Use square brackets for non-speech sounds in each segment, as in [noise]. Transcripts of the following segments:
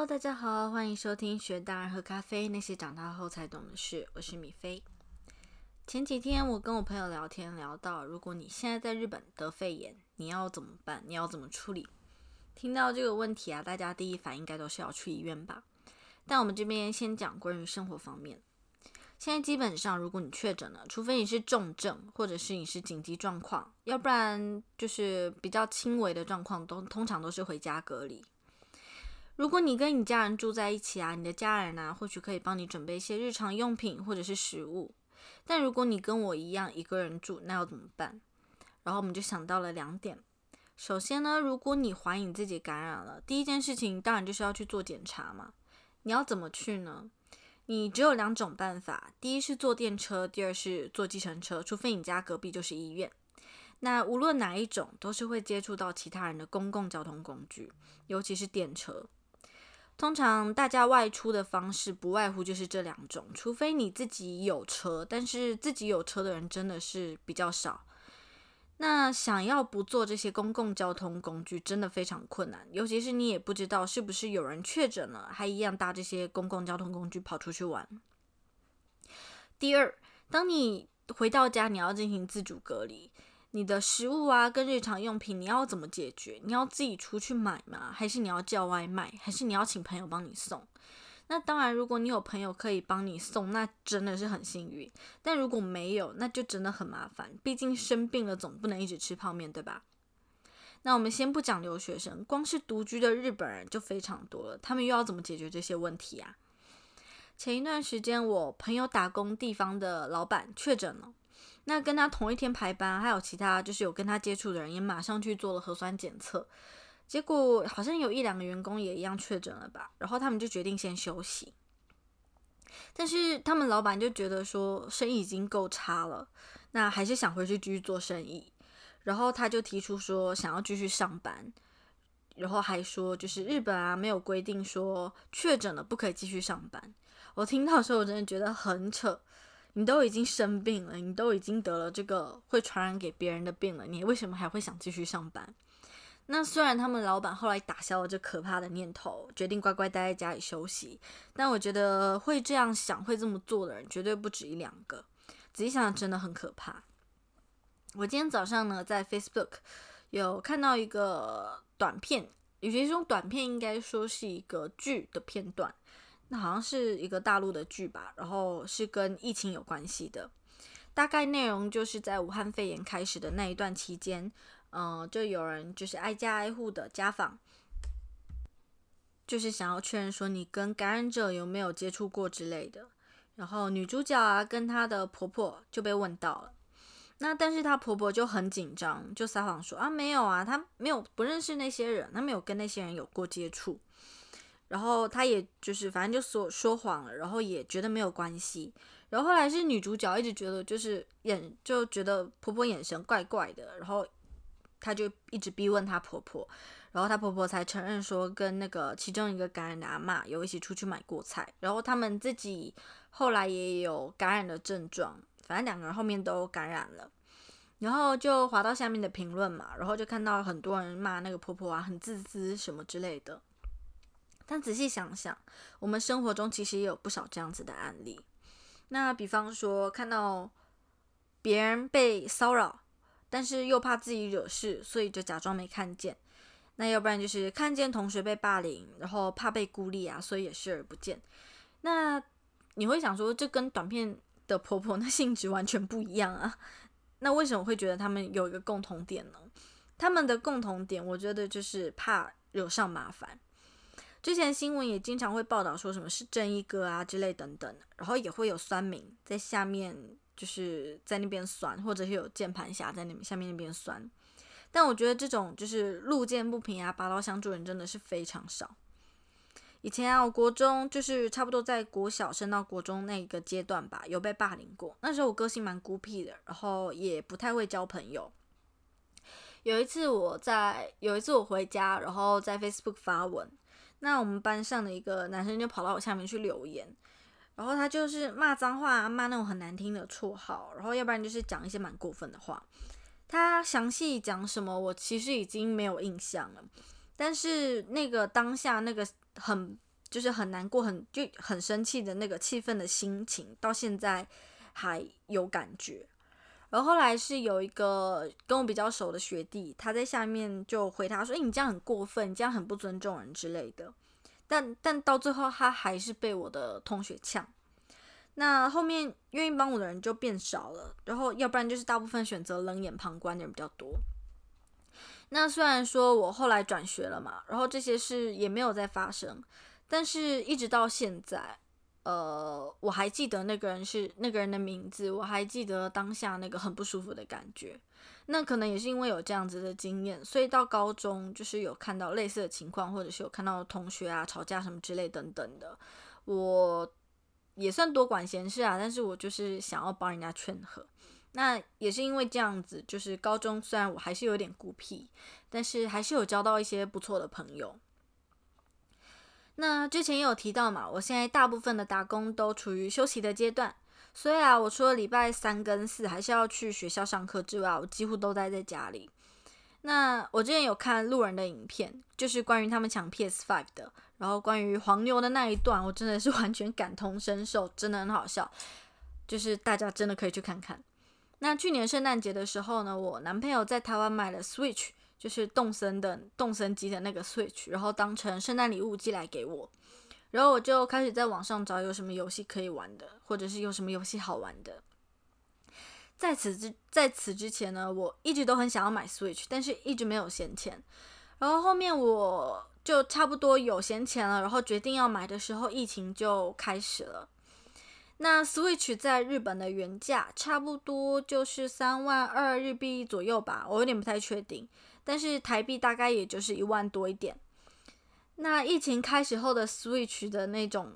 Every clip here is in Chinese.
Hello，大家好，欢迎收听《学大人喝咖啡》，那些长大后才懂的事。我是米菲。前几天我跟我朋友聊天，聊到如果你现在在日本得肺炎，你要怎么办？你要怎么处理？听到这个问题啊，大家第一反应应该都是要去医院吧？但我们这边先讲关于生活方面。现在基本上，如果你确诊了，除非你是重症，或者是你是紧急状况，要不然就是比较轻微的状况，都通常都是回家隔离。如果你跟你家人住在一起啊，你的家人呢，或许可以帮你准备一些日常用品或者是食物。但如果你跟我一样一个人住，那要怎么办？然后我们就想到了两点。首先呢，如果你怀疑你自己感染了，第一件事情当然就是要去做检查嘛。你要怎么去呢？你只有两种办法，第一是坐电车，第二是坐计程车，除非你家隔壁就是医院。那无论哪一种，都是会接触到其他人的公共交通工具，尤其是电车。通常大家外出的方式不外乎就是这两种，除非你自己有车，但是自己有车的人真的是比较少。那想要不坐这些公共交通工具，真的非常困难，尤其是你也不知道是不是有人确诊了，还一样搭这些公共交通工具跑出去玩。第二，当你回到家，你要进行自主隔离。你的食物啊，跟日常用品，你要怎么解决？你要自己出去买吗？还是你要叫外卖？还是你要请朋友帮你送？那当然，如果你有朋友可以帮你送，那真的是很幸运。但如果没有，那就真的很麻烦。毕竟生病了，总不能一直吃泡面，对吧？那我们先不讲留学生，光是独居的日本人就非常多了。他们又要怎么解决这些问题啊？前一段时间，我朋友打工地方的老板确诊了。那跟他同一天排班，还有其他就是有跟他接触的人，也马上去做了核酸检测，结果好像有一两个员工也一样确诊了吧，然后他们就决定先休息。但是他们老板就觉得说生意已经够差了，那还是想回去继续做生意，然后他就提出说想要继续上班，然后还说就是日本啊没有规定说确诊了不可以继续上班。我听到的时候我真的觉得很扯。你都已经生病了，你都已经得了这个会传染给别人的病了，你为什么还会想继续上班？那虽然他们老板后来打消了这可怕的念头，决定乖乖待在家里休息，但我觉得会这样想、会这么做的人绝对不止一两个。仔细想想，真的很可怕。我今天早上呢，在 Facebook 有看到一个短片，有些这种短片应该说是一个剧的片段。那好像是一个大陆的剧吧，然后是跟疫情有关系的。大概内容就是在武汉肺炎开始的那一段期间，嗯，就有人就是挨家挨户的家访，就是想要确认说你跟感染者有没有接触过之类的。然后女主角啊跟她的婆婆就被问到了，那但是她婆婆就很紧张，就撒谎说啊没有啊，她没有不认识那些人，她没有跟那些人有过接触。然后她也就是反正就说说谎了，然后也觉得没有关系。然后后来是女主角一直觉得就是眼就觉得婆婆眼神怪怪的，然后她就一直逼问她婆婆，然后她婆婆才承认说跟那个其中一个感染的阿妈有一起出去买过菜，然后他们自己后来也有感染的症状，反正两个人后面都感染了。然后就滑到下面的评论嘛，然后就看到很多人骂那个婆婆啊很自私什么之类的。但仔细想想，我们生活中其实也有不少这样子的案例。那比方说，看到别人被骚扰，但是又怕自己惹事，所以就假装没看见。那要不然就是看见同学被霸凌，然后怕被孤立啊，所以也视而不见。那你会想说，这跟短片的婆婆那 [laughs] 性质完全不一样啊？那为什么会觉得他们有一个共同点呢？他们的共同点，我觉得就是怕惹上麻烦。之前新闻也经常会报道说什么是正义哥啊之类等等，然后也会有酸民在下面就是在那边酸，或者是有键盘侠在那下面那边酸。但我觉得这种就是路见不平啊，拔刀相助人真的是非常少。以前啊，我国中就是差不多在国小升到国中那一个阶段吧，有被霸凌过。那时候我个性蛮孤僻的，然后也不太会交朋友。有一次我在有一次我回家，然后在 Facebook 发文。那我们班上的一个男生就跑到我下面去留言，然后他就是骂脏话，骂那种很难听的绰号，然后要不然就是讲一些蛮过分的话。他详细讲什么，我其实已经没有印象了。但是那个当下那个很就是很难过、很就很生气的那个气愤的心情，到现在还有感觉。然后后来是有一个跟我比较熟的学弟，他在下面就回他说：“哎，你这样很过分，你这样很不尊重人之类的。”但但到最后，他还是被我的同学呛。那后面愿意帮我的人就变少了，然后要不然就是大部分选择冷眼旁观的人比较多。那虽然说我后来转学了嘛，然后这些事也没有再发生，但是一直到现在。呃，我还记得那个人是那个人的名字，我还记得当下那个很不舒服的感觉。那可能也是因为有这样子的经验，所以到高中就是有看到类似的情况，或者是有看到同学啊吵架什么之类等等的。我也算多管闲事啊，但是我就是想要帮人家劝和。那也是因为这样子，就是高中虽然我还是有点孤僻，但是还是有交到一些不错的朋友。那之前也有提到嘛，我现在大部分的打工都处于休息的阶段，所以啊，我除了礼拜三跟四还是要去学校上课之外，我几乎都待在家里。那我之前有看路人的影片，就是关于他们抢 PS Five 的，然后关于黄牛的那一段，我真的是 [laughs] 完全感同身受，真的很好笑，就是大家真的可以去看看。那去年圣诞节的时候呢，我男朋友在台湾买了 Switch。就是动森的动森机的那个 Switch，然后当成圣诞礼物寄来给我，然后我就开始在网上找有什么游戏可以玩的，或者是有什么游戏好玩的。在此之在此之前呢，我一直都很想要买 Switch，但是一直没有闲钱。然后后面我就差不多有闲钱了，然后决定要买的时候，疫情就开始了。那 Switch 在日本的原价差不多就是三万二日币左右吧，我有点不太确定。但是台币大概也就是一万多一点。那疫情开始后的 Switch 的那种，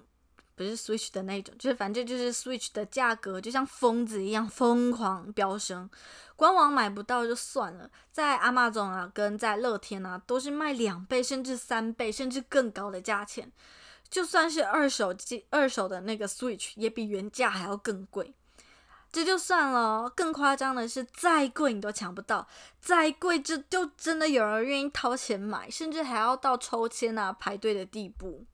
不是 Switch 的那种，就是反正就是 Switch 的价格就像疯子一样疯狂飙升，官网买不到就算了，在 Amazon 啊跟在乐天啊都是卖两倍甚至三倍甚至更高的价钱，就算是二手机二手的那个 Switch 也比原价还要更贵。这就算了，更夸张的是，再贵你都抢不到，再贵就就真的有人愿意掏钱买，甚至还要到抽签啊排队的地步。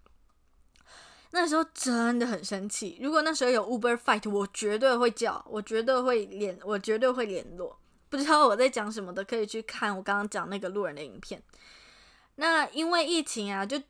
那时候真的很生气，如果那时候有 Uber Fight，我绝对会叫，我绝对会联，我绝对会联络。不知道我在讲什么的，可以去看我刚刚讲那个路人的影片。那因为疫情啊，就。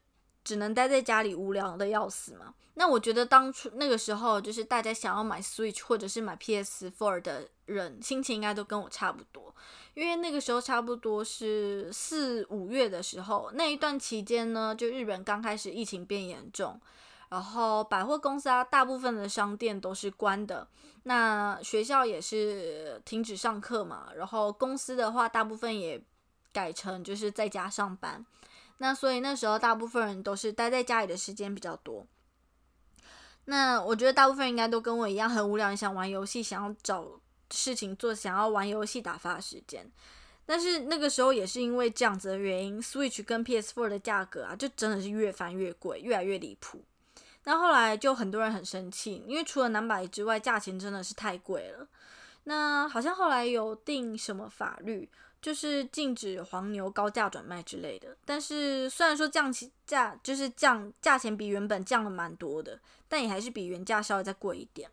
只能待在家里无聊的要死嘛？那我觉得当初那个时候，就是大家想要买 Switch 或者是买 PS4 的人，心情应该都跟我差不多。因为那个时候差不多是四五月的时候，那一段期间呢，就日本刚开始疫情变严重，然后百货公司啊，大部分的商店都是关的，那学校也是停止上课嘛，然后公司的话，大部分也改成就是在家上班。那所以那时候大部分人都是待在家里的时间比较多。那我觉得大部分人应该都跟我一样很无聊，想玩游戏，想要找事情做，想要玩游戏打发时间。但是那个时候也是因为这样子的原因，Switch 跟 PS4 的价格啊，就真的是越翻越贵，越来越离谱。那后来就很多人很生气，因为除了南百之外，价钱真的是太贵了。那好像后来有定什么法律。就是禁止黄牛高价转卖之类的，但是虽然说降起价，就是降价钱比原本降了蛮多的，但也还是比原价稍微再贵一点。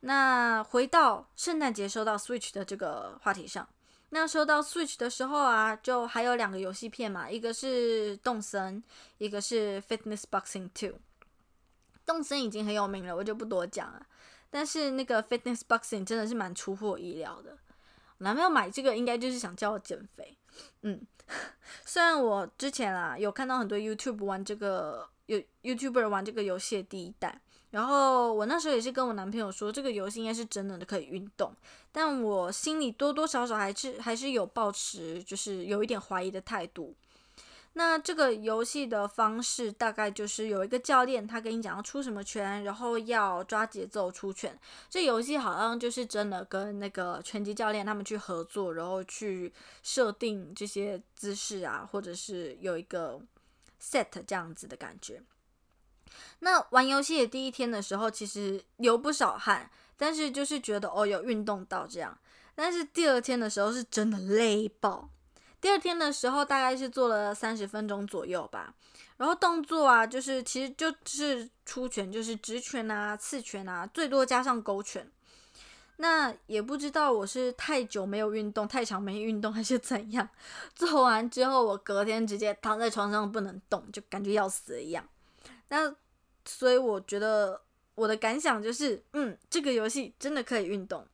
那回到圣诞节收到 Switch 的这个话题上，那收到 Switch 的时候啊，就还有两个游戏片嘛，一个是动森，一个是 Fitness Boxing Two。动森已经很有名了，我就不多讲了。但是那个 Fitness Boxing 真的是蛮出乎我意料的。男朋友买这个应该就是想叫我减肥，嗯，[laughs] 虽然我之前啊有看到很多 YouTube 玩这个，有 YouTuber 玩这个游戏的第一代，然后我那时候也是跟我男朋友说这个游戏应该是真的可以运动，但我心里多多少少还是还是有抱持就是有一点怀疑的态度。那这个游戏的方式大概就是有一个教练，他跟你讲要出什么拳，然后要抓节奏出拳。这游戏好像就是真的跟那个拳击教练他们去合作，然后去设定这些姿势啊，或者是有一个 set 这样子的感觉。那玩游戏的第一天的时候，其实流不少汗，但是就是觉得哦有运动到这样。但是第二天的时候是真的累爆。第二天的时候，大概是做了三十分钟左右吧，然后动作啊，就是其实就是出拳，就是直拳啊、刺拳啊，最多加上勾拳。那也不知道我是太久没有运动、太长没运动，还是怎样。做完之后，我隔天直接躺在床上不能动，就感觉要死一样。那所以我觉得我的感想就是，嗯，这个游戏真的可以运动。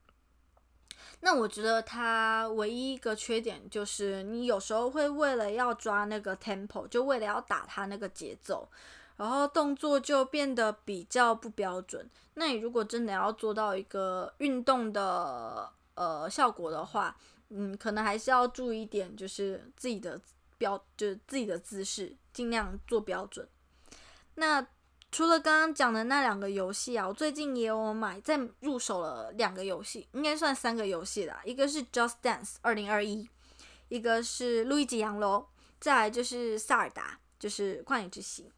那我觉得它唯一一个缺点就是，你有时候会为了要抓那个 tempo，就为了要打它那个节奏。然后动作就变得比较不标准。那你如果真的要做到一个运动的呃效果的话，嗯，可能还是要注意一点，就是自己的标，就是自己的姿势，尽量做标准。那除了刚刚讲的那两个游戏啊，我最近也有买，在入手了两个游戏，应该算三个游戏啦。一个是 Just Dance 二零二一，一个是路易吉洋楼，再来就是萨尔达，就是旷野之息。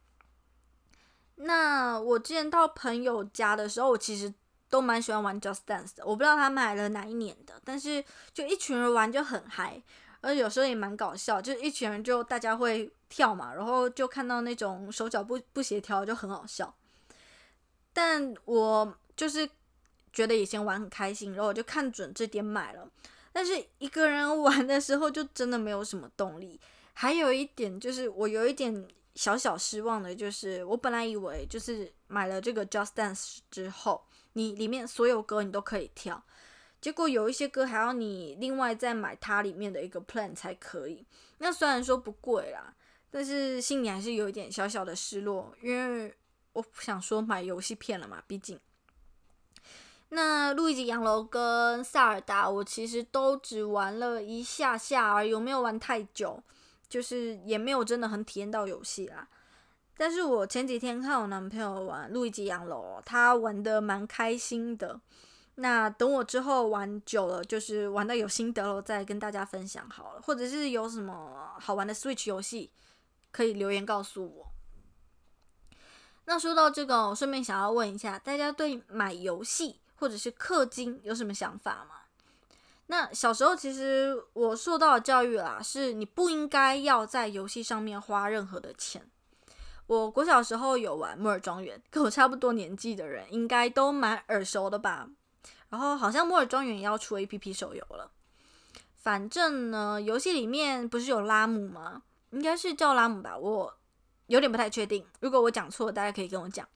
那我之前到朋友家的时候，我其实都蛮喜欢玩 Just Dance 的。我不知道他买了哪一年的，但是就一群人玩就很嗨，而有时候也蛮搞笑，就是一群人就大家会跳嘛，然后就看到那种手脚不不协调就很好笑。但我就是觉得以前玩很开心，然后我就看准这点买了。但是一个人 [laughs] 玩的时候就真的没有什么动力。还有一点就是我有一点。小小失望的就是，我本来以为就是买了这个 Just Dance 之后，你里面所有歌你都可以跳，结果有一些歌还要你另外再买它里面的一个 plan 才可以。那虽然说不贵啦，但是心里还是有一点小小的失落，因为我想说买游戏片了嘛，毕竟。那路易吉洋楼跟萨尔达，我其实都只玩了一下下而已，没有玩太久。就是也没有真的很体验到游戏啦，但是我前几天看我男朋友玩《路易吉洋楼》，他玩的蛮开心的。那等我之后玩久了，就是玩到有心得了，再跟大家分享好了。或者是有什么好玩的 Switch 游戏，可以留言告诉我。那说到这个，我顺便想要问一下，大家对买游戏或者是氪金有什么想法吗？那小时候其实我受到的教育啦，是你不应该要在游戏上面花任何的钱。我国小时候有玩《摩尔庄园》，跟我差不多年纪的人应该都蛮耳熟的吧。然后好像《摩尔庄园》也要出 A P P 手游了。反正呢，游戏里面不是有拉姆吗？应该是叫拉姆吧，我有点不太确定。如果我讲错，大家可以跟我讲。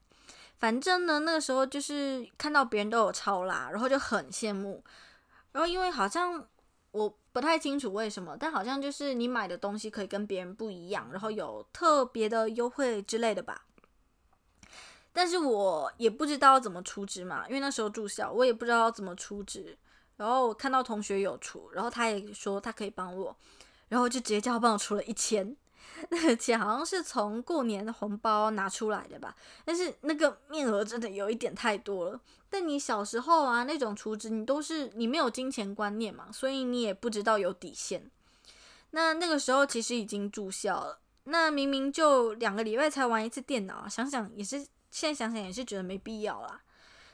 反正呢，那个时候就是看到别人都有超拉，然后就很羡慕。然后因为好像我不太清楚为什么，但好像就是你买的东西可以跟别人不一样，然后有特别的优惠之类的吧。但是我也不知道怎么出值嘛，因为那时候住校，我也不知道怎么出值。然后我看到同学有出，然后他也说他可以帮我，然后就直接叫他帮我出了一千。那个钱好像是从过年的红包拿出来的吧，但是那个面额真的有一点太多了。但你小时候啊，那种出值你都是你没有金钱观念嘛，所以你也不知道有底线。那那个时候其实已经住校了，那明明就两个礼拜才玩一次电脑，想想也是，现在想想也是觉得没必要啦。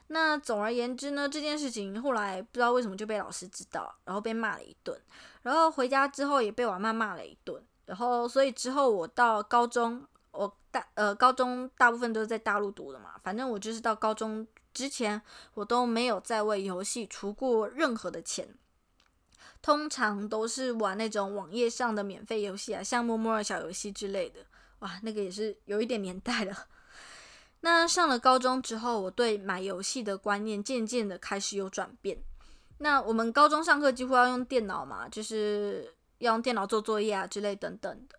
那总而言之呢，这件事情后来不知道为什么就被老师知道，然后被骂了一顿，然后回家之后也被我妈骂了一顿。然后，所以之后我到高中，我大呃高中大部分都是在大陆读的嘛。反正我就是到高中之前，我都没有再为游戏出过任何的钱，通常都是玩那种网页上的免费游戏啊，像摸摸小游戏之类的。哇，那个也是有一点年代了。那上了高中之后，我对买游戏的观念渐渐的开始有转变。那我们高中上课几乎要用电脑嘛，就是。要用电脑做作业啊之类等等的，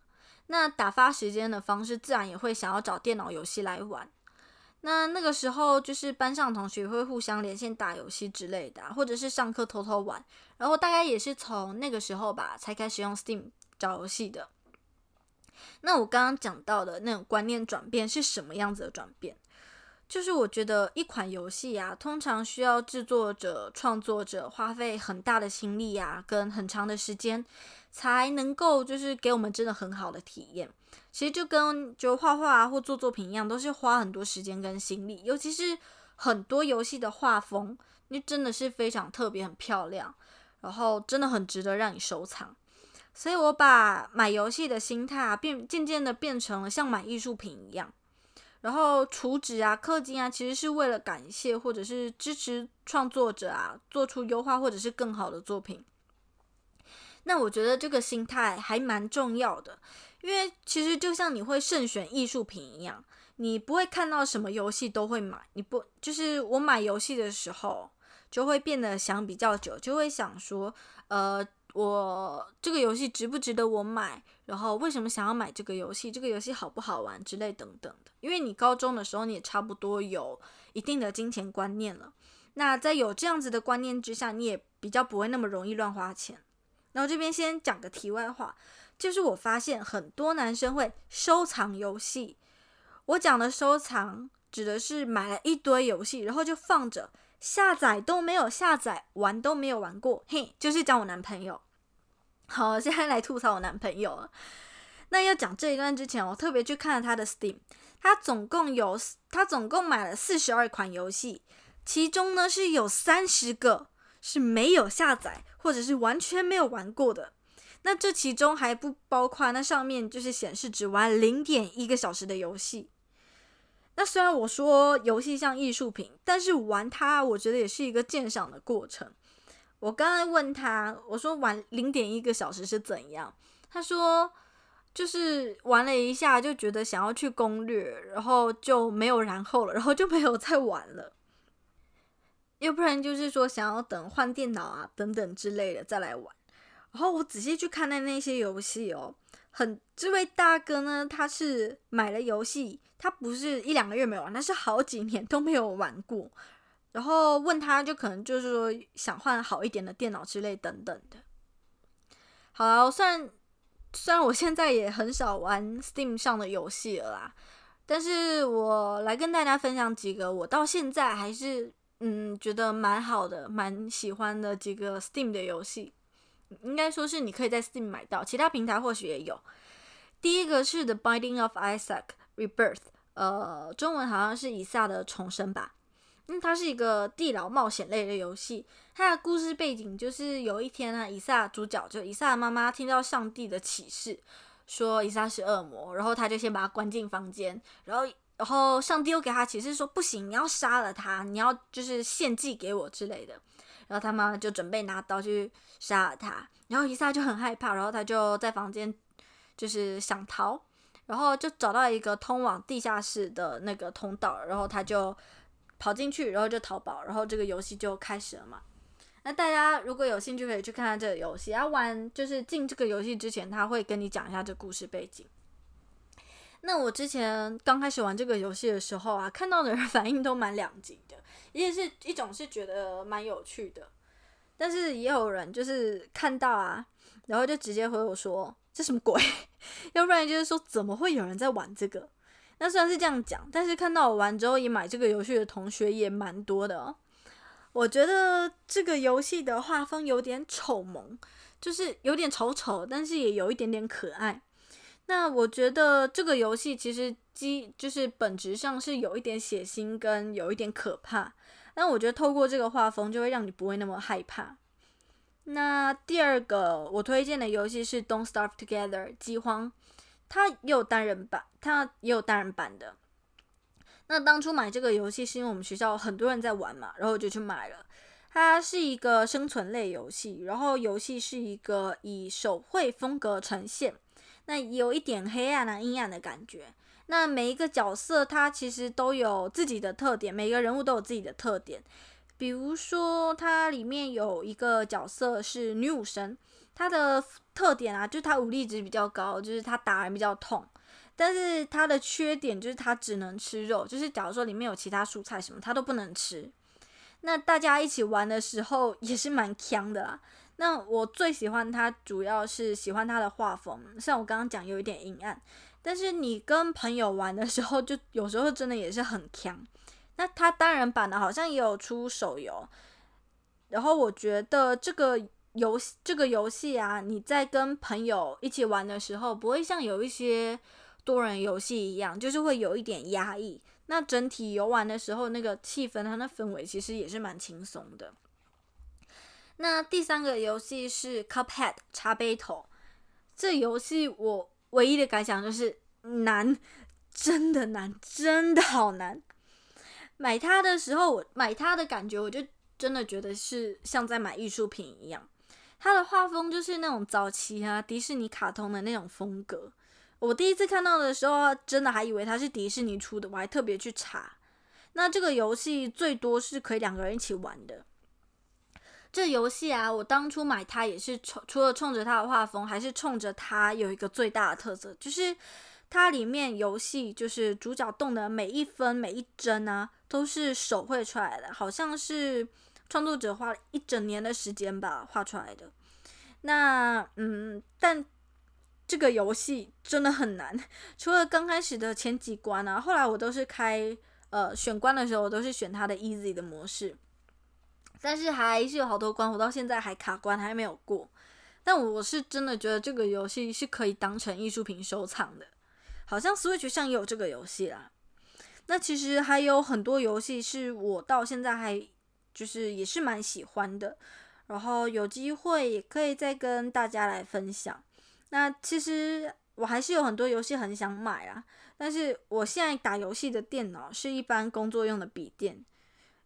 那打发时间的方式自然也会想要找电脑游戏来玩。那那个时候就是班上同学会互相连线打游戏之类的，或者是上课偷偷玩。然后大概也是从那个时候吧，才开始用 Steam 找游戏的。那我刚刚讲到的那种观念转变是什么样子的转变？就是我觉得一款游戏啊，通常需要制作者、创作者花费很大的心力啊，跟很长的时间。才能够就是给我们真的很好的体验。其实就跟就画画啊或做作品一样，都是花很多时间跟心力。尤其是很多游戏的画风，那真的是非常特别、很漂亮，然后真的很值得让你收藏。所以我把买游戏的心态啊，变渐渐的变成了像买艺术品一样。然后储值啊、氪金啊，其实是为了感谢或者是支持创作者啊，做出优化或者是更好的作品。那我觉得这个心态还蛮重要的，因为其实就像你会慎选艺术品一样，你不会看到什么游戏都会买。你不就是我买游戏的时候，就会变得想比较久，就会想说，呃。我这个游戏值不值得我买？然后为什么想要买这个游戏？这个游戏好不好玩之类等等的。因为你高中的时候你也差不多有一定的金钱观念了，那在有这样子的观念之下，你也比较不会那么容易乱花钱。然后这边先讲个题外话，就是我发现很多男生会收藏游戏。我讲的收藏指的是买了一堆游戏，然后就放着。下载都没有下载，玩都没有玩过，嘿，就是讲我男朋友。好，现在来吐槽我男朋友了。那要讲这一段之前，我特别去看了他的 Steam，他总共有他总共买了四十二款游戏，其中呢是有三十个是没有下载或者是完全没有玩过的。那这其中还不包括那上面就是显示只玩零点一个小时的游戏。那虽然我说游戏像艺术品，但是玩它，我觉得也是一个鉴赏的过程。我刚刚问他，我说玩零点一个小时是怎样？他说就是玩了一下，就觉得想要去攻略，然后就没有然后了，然后就没有再玩了。要不然就是说想要等换电脑啊等等之类的再来玩。然后我仔细去看那那些游戏哦。很，这位大哥呢，他是买了游戏，他不是一两个月没玩，他是好几年都没有玩过。然后问他就可能就是说想换好一点的电脑之类等等的。好了，虽然虽然我现在也很少玩 Steam 上的游戏了啦，但是我来跟大家分享几个我到现在还是嗯觉得蛮好的、蛮喜欢的几个 Steam 的游戏。应该说是你可以在 Steam 买到，其他平台或许也有。第一个是 The Binding of Isaac Rebirth，呃，中文好像是以撒的重生吧。嗯，它是一个地牢冒险类的游戏。它的故事背景就是有一天呢，以撒主角就以撒的妈妈听到上帝的启示，说以撒是恶魔，然后他就先把他关进房间，然后然后上帝又给他启示说不行，你要杀了他，你要就是献祭给我之类的。然后他妈妈就准备拿刀去杀了他，然后伊萨就很害怕，然后他就在房间就是想逃，然后就找到一个通往地下室的那个通道，然后他就跑进去，然后就逃跑，然后这个游戏就开始了嘛。那大家如果有兴趣可以去看看这个游戏，要玩就是进这个游戏之前，他会跟你讲一下这故事背景。那我之前刚开始玩这个游戏的时候啊，看到的人 [laughs] 反应都蛮两极的。也是一种是觉得蛮有趣的，但是也有人就是看到啊，然后就直接回我说这什么鬼？[laughs] 要不然就是说怎么会有人在玩这个？那虽然是这样讲，但是看到我玩之后也买这个游戏的同学也蛮多的。我觉得这个游戏的画风有点丑萌，就是有点丑丑，但是也有一点点可爱。那我觉得这个游戏其实基就是本质上是有一点血腥跟有一点可怕。但我觉得透过这个画风，就会让你不会那么害怕。那第二个我推荐的游戏是《Don't Starve Together》饥荒，它也有单人版，它也有单人版的。那当初买这个游戏是因为我们学校很多人在玩嘛，然后我就去买了。它是一个生存类游戏，然后游戏是一个以手绘风格呈现，那有一点黑暗啊、阴暗的感觉。那每一个角色，他其实都有自己的特点，每个人物都有自己的特点。比如说，它里面有一个角色是女武神，她的特点啊，就是她武力值比较高，就是她打人比较痛。但是她的缺点就是她只能吃肉，就是假如说里面有其他蔬菜什么，她都不能吃。那大家一起玩的时候也是蛮强的啦。那我最喜欢它，主要是喜欢它的画风，像我刚刚讲有一点阴暗。但是你跟朋友玩的时候，就有时候真的也是很强。那它单人版的好像也有出手游，然后我觉得这个游戏这个游戏啊，你在跟朋友一起玩的时候，不会像有一些多人游戏一样，就是会有一点压抑。那整体游玩的时候，那个气氛它的氛围其实也是蛮轻松的。那第三个游戏是 Cuphead 茶杯头。这游戏我唯一的感想就是难，真的难，真的好难。买它的时候，我买它的感觉，我就真的觉得是像在买艺术品一样。它的画风就是那种早期啊迪士尼卡通的那种风格。我第一次看到的时候，真的还以为它是迪士尼出的，我还特别去查。那这个游戏最多是可以两个人一起玩的。这游戏啊，我当初买它也是冲，除了冲着它的画风，还是冲着它有一个最大的特色，就是它里面游戏就是主角动的每一分每一帧啊，都是手绘出来的，好像是创作者花了一整年的时间吧画出来的。那嗯，但这个游戏真的很难，除了刚开始的前几关啊，后来我都是开。呃，选关的时候我都是选它的 easy 的模式，但是还是有好多关我到现在还卡关，还没有过。但我是真的觉得这个游戏是可以当成艺术品收藏的，好像 Switch 上也有这个游戏啦。那其实还有很多游戏是我到现在还就是也是蛮喜欢的，然后有机会也可以再跟大家来分享。那其实我还是有很多游戏很想买啊。但是我现在打游戏的电脑是一般工作用的笔电，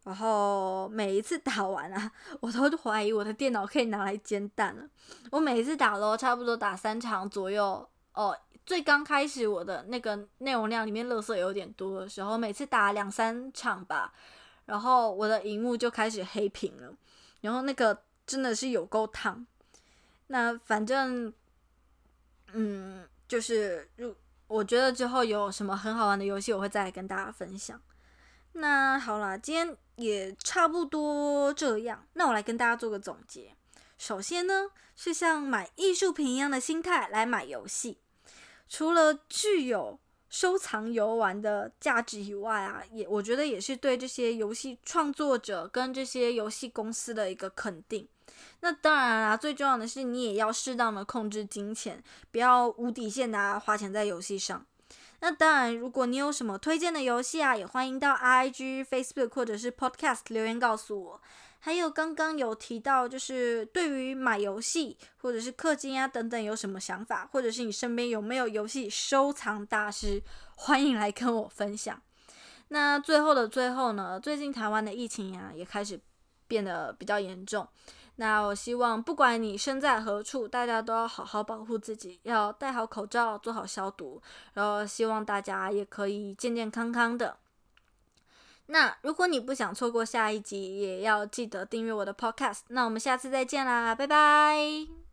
然后每一次打完啊，我都怀疑我的电脑可以拿来煎蛋了。我每一次打都差不多打三场左右哦。最刚开始我的那个内容量里面垃圾有点多的时候，每次打两三场吧，然后我的荧幕就开始黑屏了，然后那个真的是有够烫。那反正，嗯，就是如。我觉得之后有什么很好玩的游戏，我会再来跟大家分享。那好啦，今天也差不多这样。那我来跟大家做个总结。首先呢，是像买艺术品一样的心态来买游戏，除了具有收藏游玩的价值以外啊，也我觉得也是对这些游戏创作者跟这些游戏公司的一个肯定。那当然啦，最重要的是你也要适当的控制金钱，不要无底线的花钱在游戏上。那当然，如果你有什么推荐的游戏啊，也欢迎到 I G、Facebook 或者是 Podcast 留言告诉我。还有刚刚有提到，就是对于买游戏或者是氪金啊等等有什么想法，或者是你身边有没有游戏收藏大师，欢迎来跟我分享。那最后的最后呢，最近台湾的疫情啊也开始变得比较严重。那我希望，不管你身在何处，大家都要好好保护自己，要戴好口罩，做好消毒，然后希望大家也可以健健康康的。那如果你不想错过下一集，也要记得订阅我的 Podcast。那我们下次再见啦，拜拜。